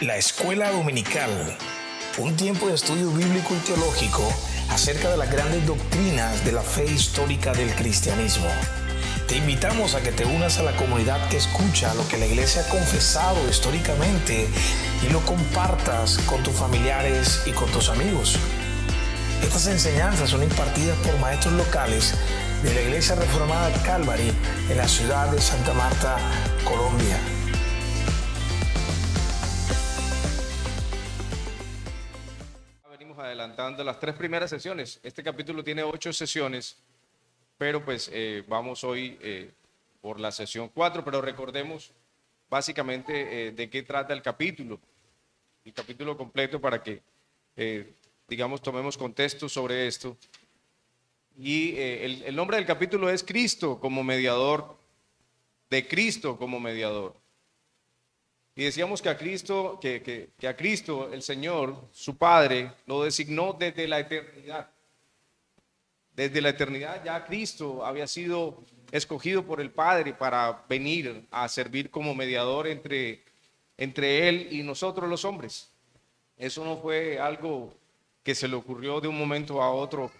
La Escuela Dominical, un tiempo de estudio bíblico y teológico acerca de las grandes doctrinas de la fe histórica del cristianismo. Te invitamos a que te unas a la comunidad que escucha lo que la iglesia ha confesado históricamente y lo compartas con tus familiares y con tus amigos. Estas enseñanzas son impartidas por maestros locales de la Iglesia Reformada Calvary en la ciudad de Santa Marta, Colombia. Adelantando las tres primeras sesiones. Este capítulo tiene ocho sesiones, pero pues eh, vamos hoy eh, por la sesión cuatro, pero recordemos básicamente eh, de qué trata el capítulo, el capítulo completo para que, digamos, tomemos contexto sobre esto. Y el nombre del capítulo es Cristo como mediador, de Cristo como mediador. Y decíamos que a Cristo, que, a Cristo, el Señor, su Padre, lo designó desde la eternidad. Desde la eternidad ya Cristo había sido escogido por el Padre para venir a servir como mediador entre, entre Él y nosotros los hombres. Eso no fue algo que se le ocurrió de un momento a otro,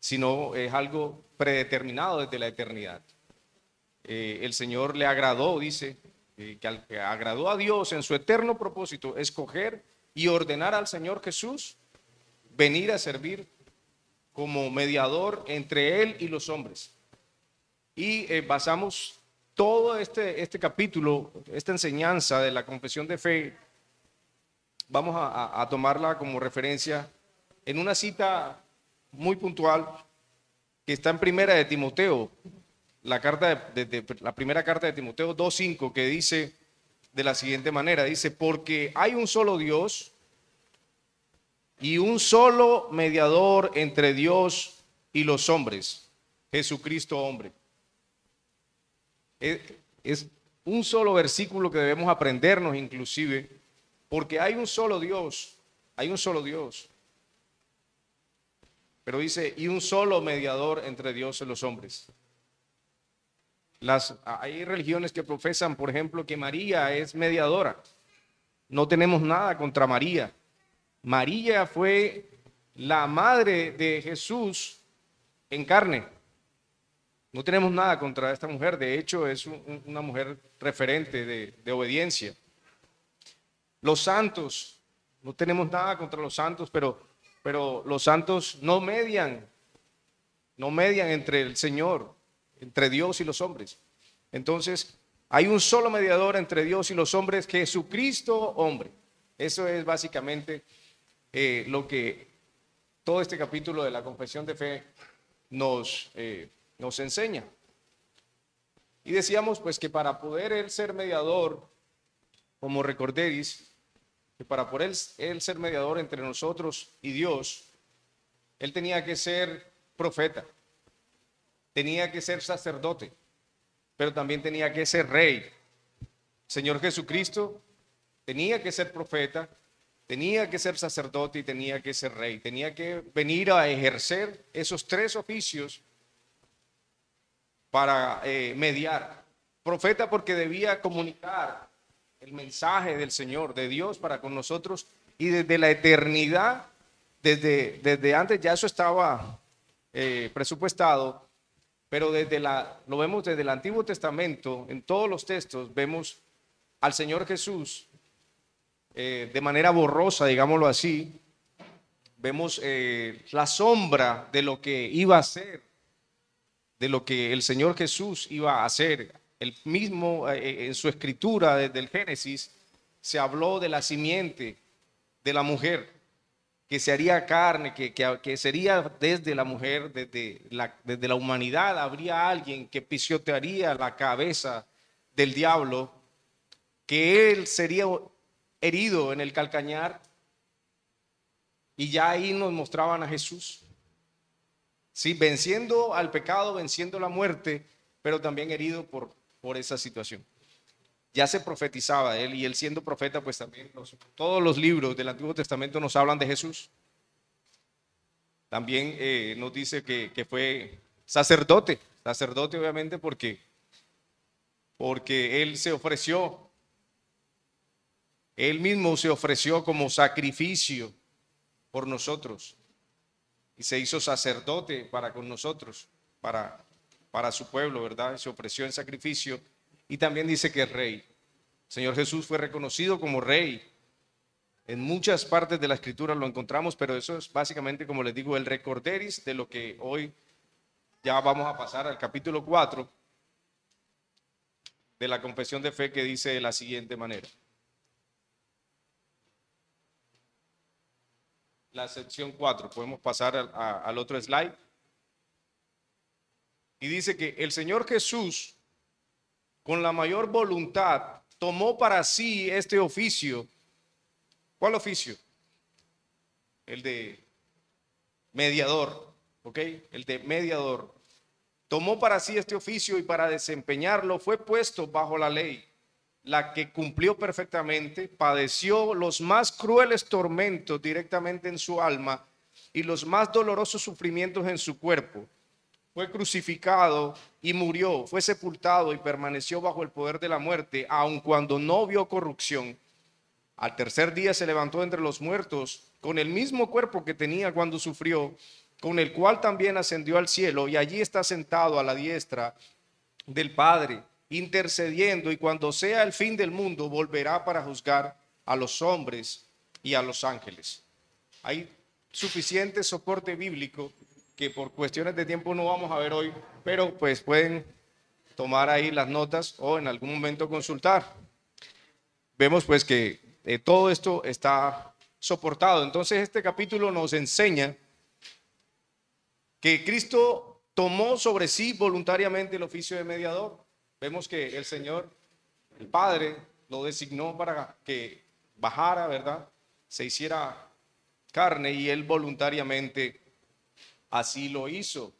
sino es algo predeterminado desde la eternidad. Eh, el Señor le agradó, dice, que, agradó a Dios en su eterno propósito, escoger y ordenar al Señor Jesús venir a servir como mediador entre Él y los hombres. Y eh, basamos todo este, este capítulo, esta enseñanza de la confesión de fe, vamos a tomarla como referencia en una cita muy puntual que está en primera de Timoteo, la, carta de, la primera carta de Timoteo 2.5 que dice de la siguiente manera, dice, porque hay un solo Dios y un solo mediador entre Dios y los hombres, Jesucristo hombre. Es, es un solo versículo que debemos aprendernos inclusive, porque hay un solo Dios, hay un solo Dios. Pero dice, y un solo mediador entre Dios y los hombres, las, hay religiones que profesan, por ejemplo, que María es mediadora. No tenemos nada contra María. María fue la madre de Jesús en carne. No tenemos nada contra esta mujer. De hecho, es una mujer referente de, de obediencia. Los santos, no tenemos nada contra los santos, pero, pero los santos no median, no median entre el Señor entre Dios y los hombres. Entonces, hay un solo mediador entre Dios y los hombres, Jesucristo hombre. Eso es básicamente eh, lo que todo este capítulo de la confesión de fe nos, eh, nos enseña. Y decíamos pues que para poder él ser mediador, como recordéis, que para poder él ser mediador entre nosotros y Dios, él tenía que ser profeta tenía que ser sacerdote, pero también tenía que ser rey. Señor Jesucristo tenía que ser profeta, tenía que ser sacerdote y tenía que ser rey. Tenía que venir a ejercer esos tres oficios para eh, mediar. Profeta porque debía comunicar el mensaje del Señor, de Dios para con nosotros y desde la eternidad, desde, desde antes ya eso estaba eh, presupuestado, pero desde la, lo vemos desde el Antiguo Testamento, en todos los textos, vemos al Señor Jesús eh, de manera borrosa, digámoslo así. Vemos eh, la sombra de lo que iba a ser, de lo que el Señor Jesús iba a hacer. El mismo eh, en su escritura desde el Génesis se habló de la simiente de la mujer que se haría carne, que, que, sería desde la mujer, desde la, desde la humanidad, habría alguien que pisotearía la cabeza del diablo, que él sería herido en el calcañar, y ya ahí nos mostraban a Jesús. Sí, venciendo al pecado, venciendo la muerte, pero también herido por, por esa situación ya se profetizaba él y él siendo profeta, pues también todos los libros del Antiguo Testamento nos hablan de Jesús. También eh, nos dice que, fue sacerdote, sacerdote obviamente porque, porque él se ofreció Él mismo se ofreció como sacrificio por nosotros y se hizo sacerdote para con nosotros, para, para su pueblo, ¿verdad? Se ofreció en sacrificio y también dice que es rey. El Señor Jesús fue reconocido como rey. En muchas partes de la escritura lo encontramos, pero eso es básicamente, como les digo, el recorderis de lo que hoy ya vamos a pasar al capítulo 4 de la confesión de fe que dice de la siguiente manera. La sección 4, podemos pasar al, al otro slide. Y dice que el Señor Jesús, con la mayor voluntad, tomó para sí este oficio. ¿Cuál oficio? El de mediador, ¿ok? El de mediador. Tomó para sí este oficio y para desempeñarlo fue puesto bajo la ley, la que cumplió perfectamente, padeció los más crueles tormentos directamente en su alma y los más dolorosos sufrimientos en su cuerpo. Fue crucificado y murió, fue sepultado y permaneció bajo el poder de la muerte, aun cuando no vio corrupción. Al tercer día se levantó entre los muertos con el mismo cuerpo que tenía cuando sufrió con el cual también ascendió al cielo y allí está sentado a la diestra del Padre, intercediendo y cuando sea el fin del mundo volverá para juzgar a los hombres y a los ángeles. Hay suficiente soporte bíblico que por cuestiones de tiempo no vamos a ver hoy, pero pues pueden tomar ahí las notas o en algún momento consultar. Vemos pues que eh, todo esto está soportado. Entonces este capítulo nos enseña que Cristo tomó sobre sí voluntariamente el oficio de mediador. Vemos que el Señor, el Padre, lo designó para que bajara, ¿verdad? Se hiciera carne y él voluntariamente así lo hizo.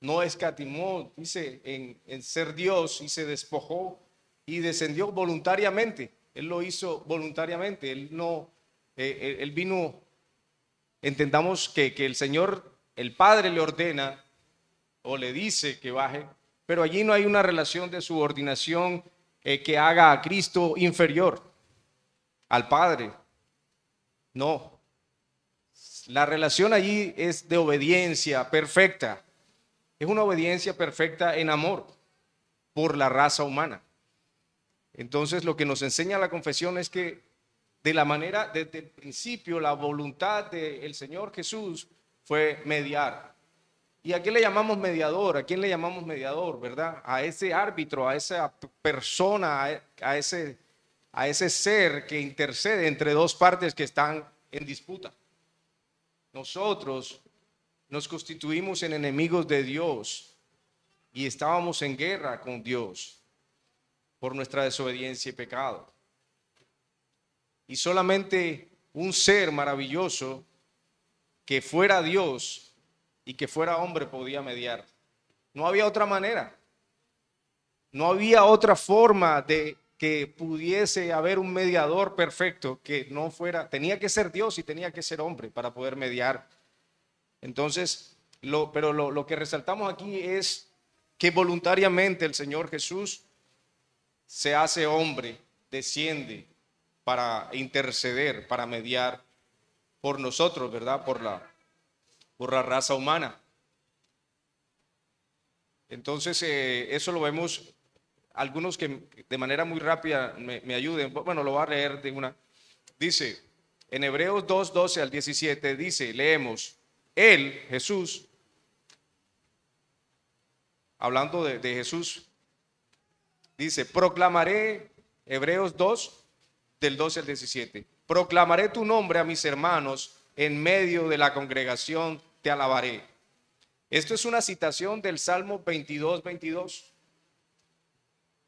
No escatimó, dice, en, ser Dios y se despojó y descendió voluntariamente. Él lo hizo voluntariamente. Él no, eh, él vino, entendamos que, que el Señor el padre le ordena o le dice que baje, pero allí no hay una relación de subordinación eh, que haga a Cristo inferior al Padre. No. La relación allí es de obediencia perfecta. Es una obediencia perfecta en amor por la raza humana. Entonces lo que nos enseña la confesión es que de la manera, desde el principio, la voluntad del Señor Jesús fue mediar. ¿Y a quién le llamamos mediador? ¿A quién le llamamos mediador, verdad? A ese árbitro, a esa persona, a ese, a ese ser que intercede entre dos partes que están en disputa. Nosotros nos constituimos en enemigos de Dios y estábamos en guerra con Dios por nuestra desobediencia y pecado. Y solamente un ser maravilloso que fuera Dios y que fuera hombre podía mediar. No había otra manera. No había otra forma de que pudiese haber un mediador perfecto que no fuera, tenía que ser Dios y tenía que ser hombre para poder mediar. Entonces, lo, pero lo, que resaltamos aquí es que voluntariamente el Señor Jesús se hace hombre, desciende para interceder, para mediar por nosotros, ¿verdad? Por la, por la raza humana. Entonces, eh, eso lo vemos, algunos que de manera muy rápida me, ayuden, bueno, lo voy a leer de una. Dice, en Hebreos 2, 12 al 17, dice, leemos, Él, Jesús, hablando de, de Jesús, dice, proclamaré, Hebreos 2, del 12 al 17, Proclamaré tu nombre a mis hermanos en medio de la congregación, te alabaré. Esto es una citación del Salmo 22, 22,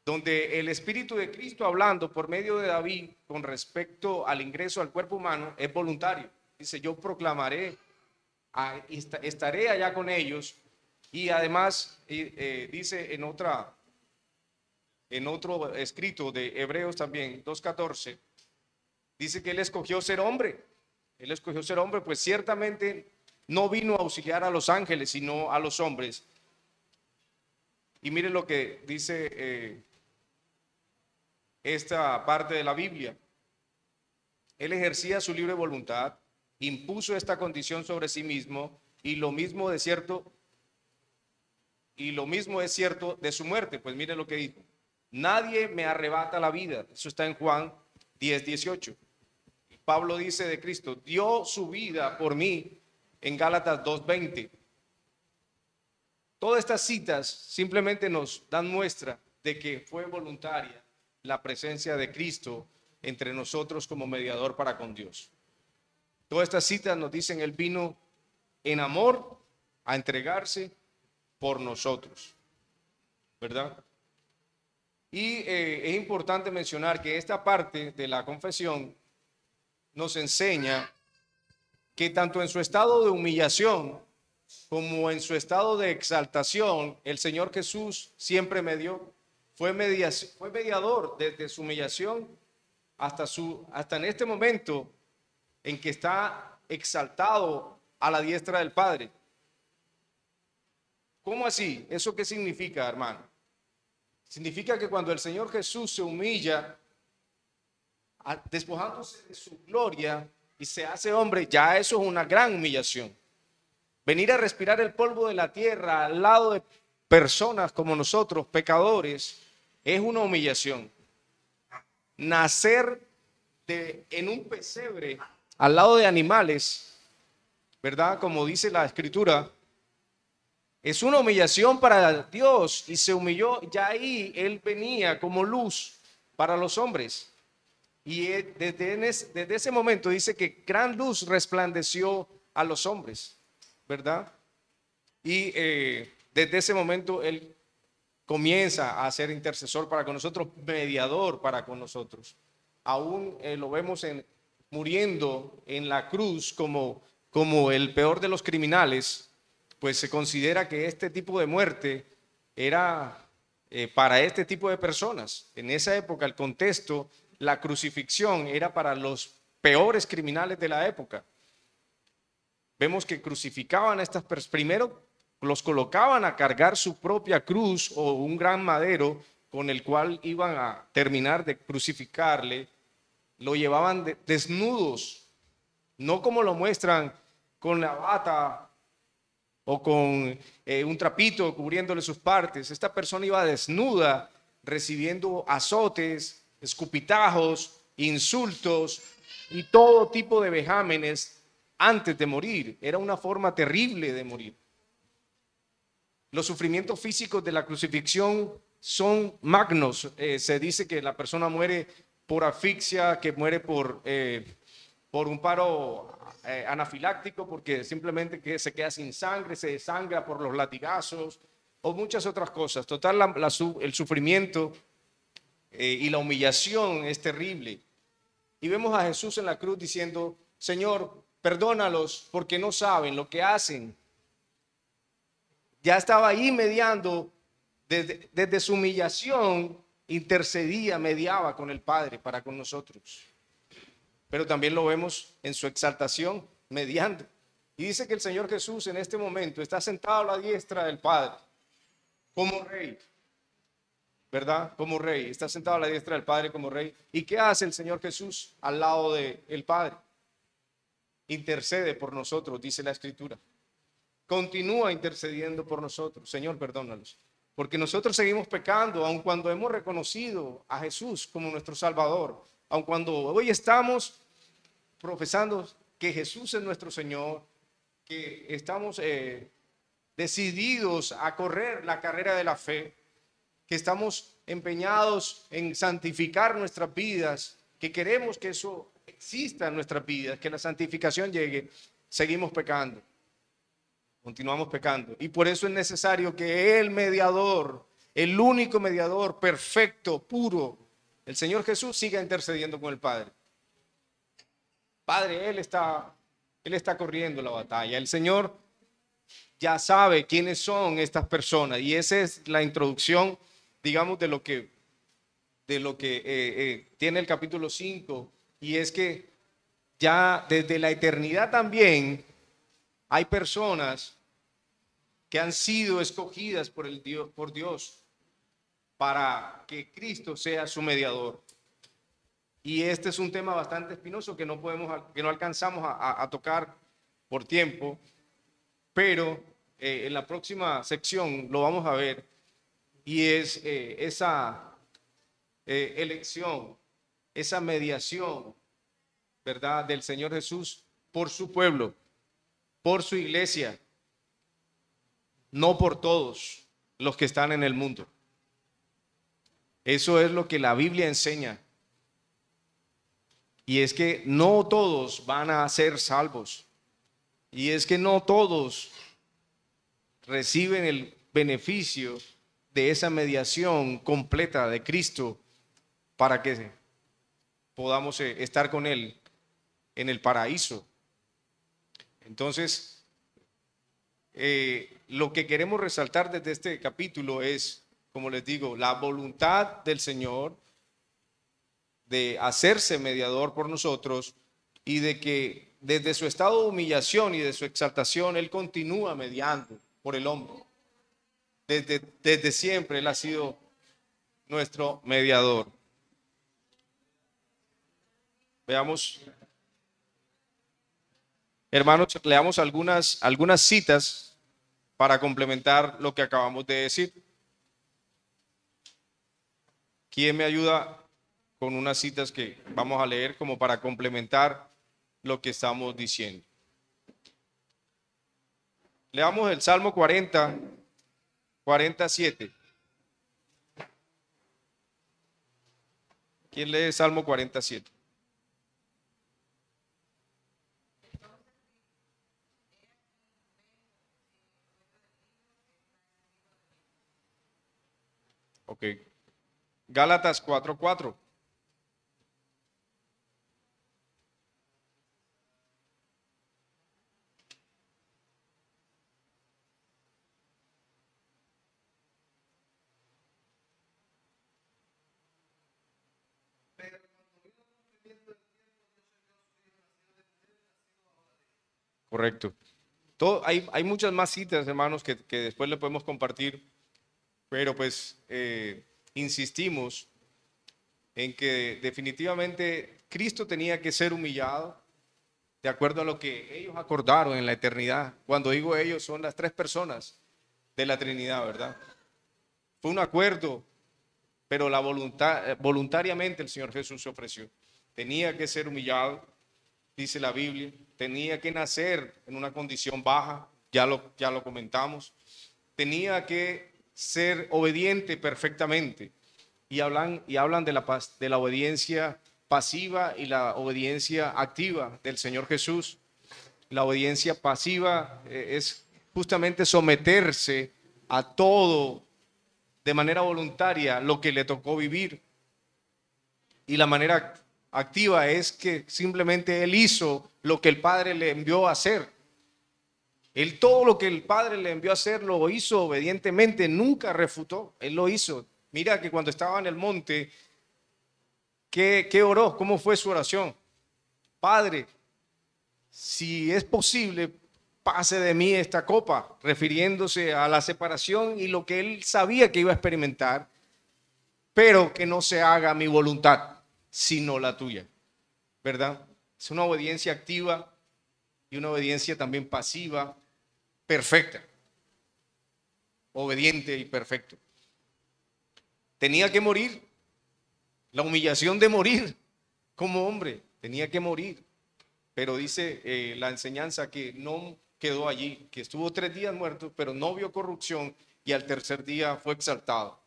donde el Espíritu de Cristo hablando por medio de David con respecto al ingreso al cuerpo humano es voluntario. Dice, yo proclamaré, estaré allá con ellos y además eh, dice en otra en otro escrito de Hebreos también 2.14 dice que él escogió ser hombre. Él escogió ser hombre, pues ciertamente no vino a auxiliar a los ángeles, sino a los hombres. Y mire lo que dice eh, esta parte de la Biblia. Él ejercía su libre voluntad, impuso esta condición sobre sí mismo y lo mismo de cierto y lo mismo es cierto de su muerte, pues mire lo que dijo. Nadie me arrebata la vida. Eso está en Juan 10, 18. Pablo dice de Cristo, dio su vida por mí en Gálatas 2.20. Todas estas citas simplemente nos dan muestra de que fue voluntaria la presencia de Cristo entre nosotros como mediador para con Dios. Todas estas citas nos dicen, Él vino en amor a entregarse por nosotros, ¿verdad? Y eh, es importante mencionar que esta parte de la confesión nos enseña que tanto en su estado de humillación como en su estado de exaltación, el Señor Jesús siempre me dio, fue, fue mediador desde su humillación hasta, su, hasta en este momento en que está exaltado a la diestra del Padre. ¿Cómo así? ¿Eso qué significa, hermano? Significa que cuando el Señor Jesús se humilla, despojándose de su gloria y se hace hombre, ya eso es una gran humillación. Venir a respirar el polvo de la tierra al lado de personas como nosotros, pecadores, es una humillación. Nacer en un pesebre al lado de animales, ¿verdad? Como dice la escritura, es una humillación para Dios y se humilló, ya ahí Él venía como luz para los hombres. Y desde, desde ese momento dice que gran luz resplandeció a los hombres, ¿verdad? Y eh, desde ese momento Él comienza a ser intercesor para con nosotros, mediador para con nosotros. Aún eh, lo vemos en, muriendo en la cruz como, como el peor de los criminales, pues se considera que este tipo de muerte era eh, para este tipo de personas. En esa época, el contexto, la crucifixión era para los peores criminales de la época. Vemos que crucificaban a estas personas, primero los colocaban a cargar su propia cruz o un gran madero con el cual iban a terminar de crucificarle, lo llevaban desnudos, no como lo muestran con la bata o con eh, un trapito cubriéndole sus partes. Esta persona iba desnuda, recibiendo azotes, escupitajos, insultos y todo tipo de vejámenes antes de morir. Era una forma terrible de morir. Los sufrimientos físicos de la crucifixión son magnos. Eh, se dice que la persona muere por asfixia, que muere por, eh, por un paro eh, anafiláctico porque simplemente que se queda sin sangre, se desangra por los latigazos o muchas otras cosas. Total, el sufrimiento y la humillación es terrible. Y vemos a Jesús en la cruz diciendo, Señor, perdónalos porque no saben lo que hacen. Ya estaba ahí mediando desde, desde su humillación, intercedía, mediaba con el Padre para con nosotros pero también lo vemos en su exaltación mediante. Y dice que el Señor Jesús en este momento está sentado a la diestra del Padre, como rey, ¿verdad? Como rey, está sentado a la diestra del Padre como rey. ¿Y qué hace el Señor Jesús al lado del Padre? Intercede por nosotros, dice la Escritura. Continúa intercediendo por nosotros. Señor, perdónalos. Porque nosotros seguimos pecando, aun cuando hemos reconocido a Jesús como nuestro Salvador, aun cuando hoy estamos profesando que Jesús es nuestro Señor, que estamos eh, decididos a correr la carrera de la fe, que estamos empeñados en santificar nuestras vidas, que queremos que eso exista en nuestras vidas, que la santificación llegue, seguimos pecando. Continuamos pecando. Y por eso es necesario que el mediador, el único mediador perfecto, puro, el Señor Jesús siga intercediendo con el Padre. Padre, Él está, Él está corriendo la batalla. El Señor ya sabe quiénes son estas personas y esa es la introducción, digamos, de lo que, de lo que eh, eh, tiene el capítulo 5 y es que ya desde la eternidad también hay personas que han sido escogidas por, el Dios, por Dios para que Cristo sea su mediador. Y este es un tema bastante espinoso que no podemos, que no alcanzamos a, tocar por tiempo, pero eh, en la próxima sección lo vamos a ver y es eh, esa eh, elección, esa mediación, ¿verdad?, del Señor Jesús por su pueblo, por su iglesia, no por todos los que están en el mundo. Eso es lo que la Biblia enseña. Y es que no todos van a ser salvos. Y es que no todos reciben el beneficio de esa mediación completa de Cristo para que podamos eh, estar con Él en el paraíso. Entonces, eh, lo que queremos resaltar desde este capítulo es, como les digo, la voluntad del Señor de hacerse mediador por nosotros y de que desde su estado de humillación y de su exaltación, Él continúa mediando por el hombre. Desde, desde siempre Él ha sido nuestro mediador. Veamos, hermanos, leamos algunas, algunas citas para complementar lo que acabamos de decir. ¿Quién me ayuda con unas citas que vamos a leer como para complementar lo que estamos diciendo? Leamos el Salmo 40, 47. ¿Quién lee Salmo 47? Ok. Gálatas 4:4. Correcto. Todo, hay, hay, muchas más citas, hermanos, que, que después le podemos compartir pero pues eh, insistimos en que definitivamente Cristo tenía que ser humillado de acuerdo a lo que ellos acordaron en la eternidad. Cuando digo ellos, son las tres personas de la Trinidad, ¿verdad? Fue un acuerdo, pero la voluntad, voluntariamente el Señor Jesús se ofreció. Tenía que ser humillado, dice la Biblia, tenía que nacer en una condición baja, ya lo, ya lo comentamos, tenía que ser obediente perfectamente. Y hablan, y hablan de, la, de la obediencia pasiva y la obediencia activa del Señor Jesús. La obediencia pasiva eh, es justamente someterse a todo de manera voluntaria lo que le tocó vivir. Y la manera activa es que simplemente Él hizo lo que el Padre le envió a hacer. Él todo lo que el Padre le envió a hacer lo hizo obedientemente, nunca refutó, Él lo hizo. Mira que cuando estaba en el monte, ¿qué, qué oró? ¿Cómo fue su oración? Padre, si es posible, pase de mí esta copa, refiriéndose a la separación y lo que él sabía que iba a experimentar, pero que no se haga mi voluntad, sino la tuya. ¿Verdad? Es una obediencia activa y una obediencia también pasiva perfecta, obediente y perfecto. Tenía que morir, la humillación de morir como hombre, tenía que morir. Pero dice eh, la enseñanza que no quedó allí, que estuvo tres días muerto, pero no vio corrupción y al tercer día fue exaltado.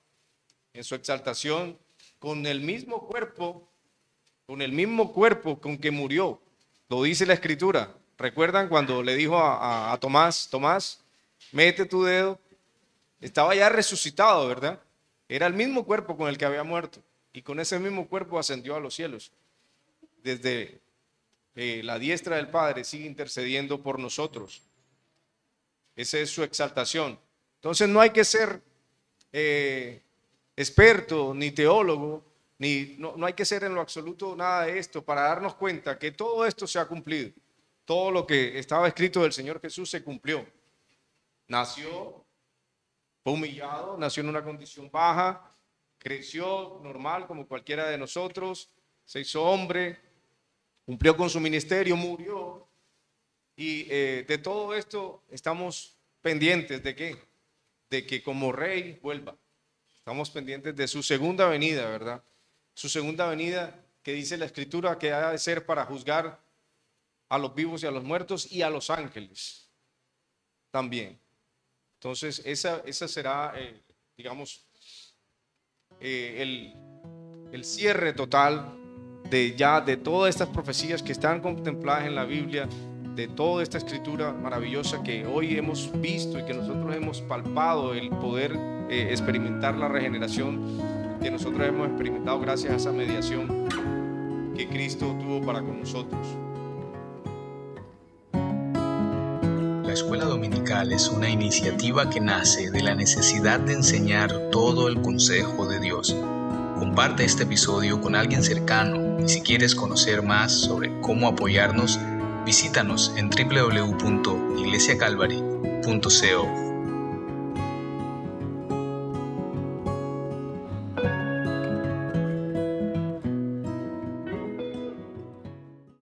En su exaltación, con el mismo cuerpo, con el mismo cuerpo con que murió, lo dice la escritura, ¿Recuerdan cuando le dijo a, Tomás, Tomás, mete tu dedo? Estaba ya resucitado, ¿verdad? Era el mismo cuerpo con el que había muerto. Y con ese mismo cuerpo ascendió a los cielos. Desde eh, la diestra del Padre sigue intercediendo por nosotros. Esa es su exaltación. Entonces no hay que ser eh, experto ni teólogo, ni no, no hay que ser en lo absoluto nada de esto para darnos cuenta que todo esto se ha cumplido todo lo que estaba escrito del Señor Jesús se cumplió. Nació, fue humillado, nació en una condición baja, creció normal como cualquiera de nosotros, se hizo hombre, cumplió con su ministerio, murió. Y eh, de todo esto estamos pendientes de qué? De que como rey vuelva. Estamos pendientes de su segunda venida, ¿verdad? Su segunda venida que dice la escritura que ha de ser para juzgar a los vivos y a los muertos y a los ángeles también. Entonces, esa, esa será, eh, digamos, eh, el, el cierre total de ya de todas estas profecías que están contempladas en la Biblia, de toda esta escritura maravillosa que hoy hemos visto y que nosotros hemos palpado, el poder eh, experimentar la regeneración que nosotros hemos experimentado gracias a esa mediación que Cristo tuvo para con nosotros. Es una iniciativa que nace de la necesidad de enseñar todo el consejo de Dios Comparte este episodio con alguien cercano y si quieres conocer más sobre cómo apoyarnos, visítanos en www.iglesiacalvary.co.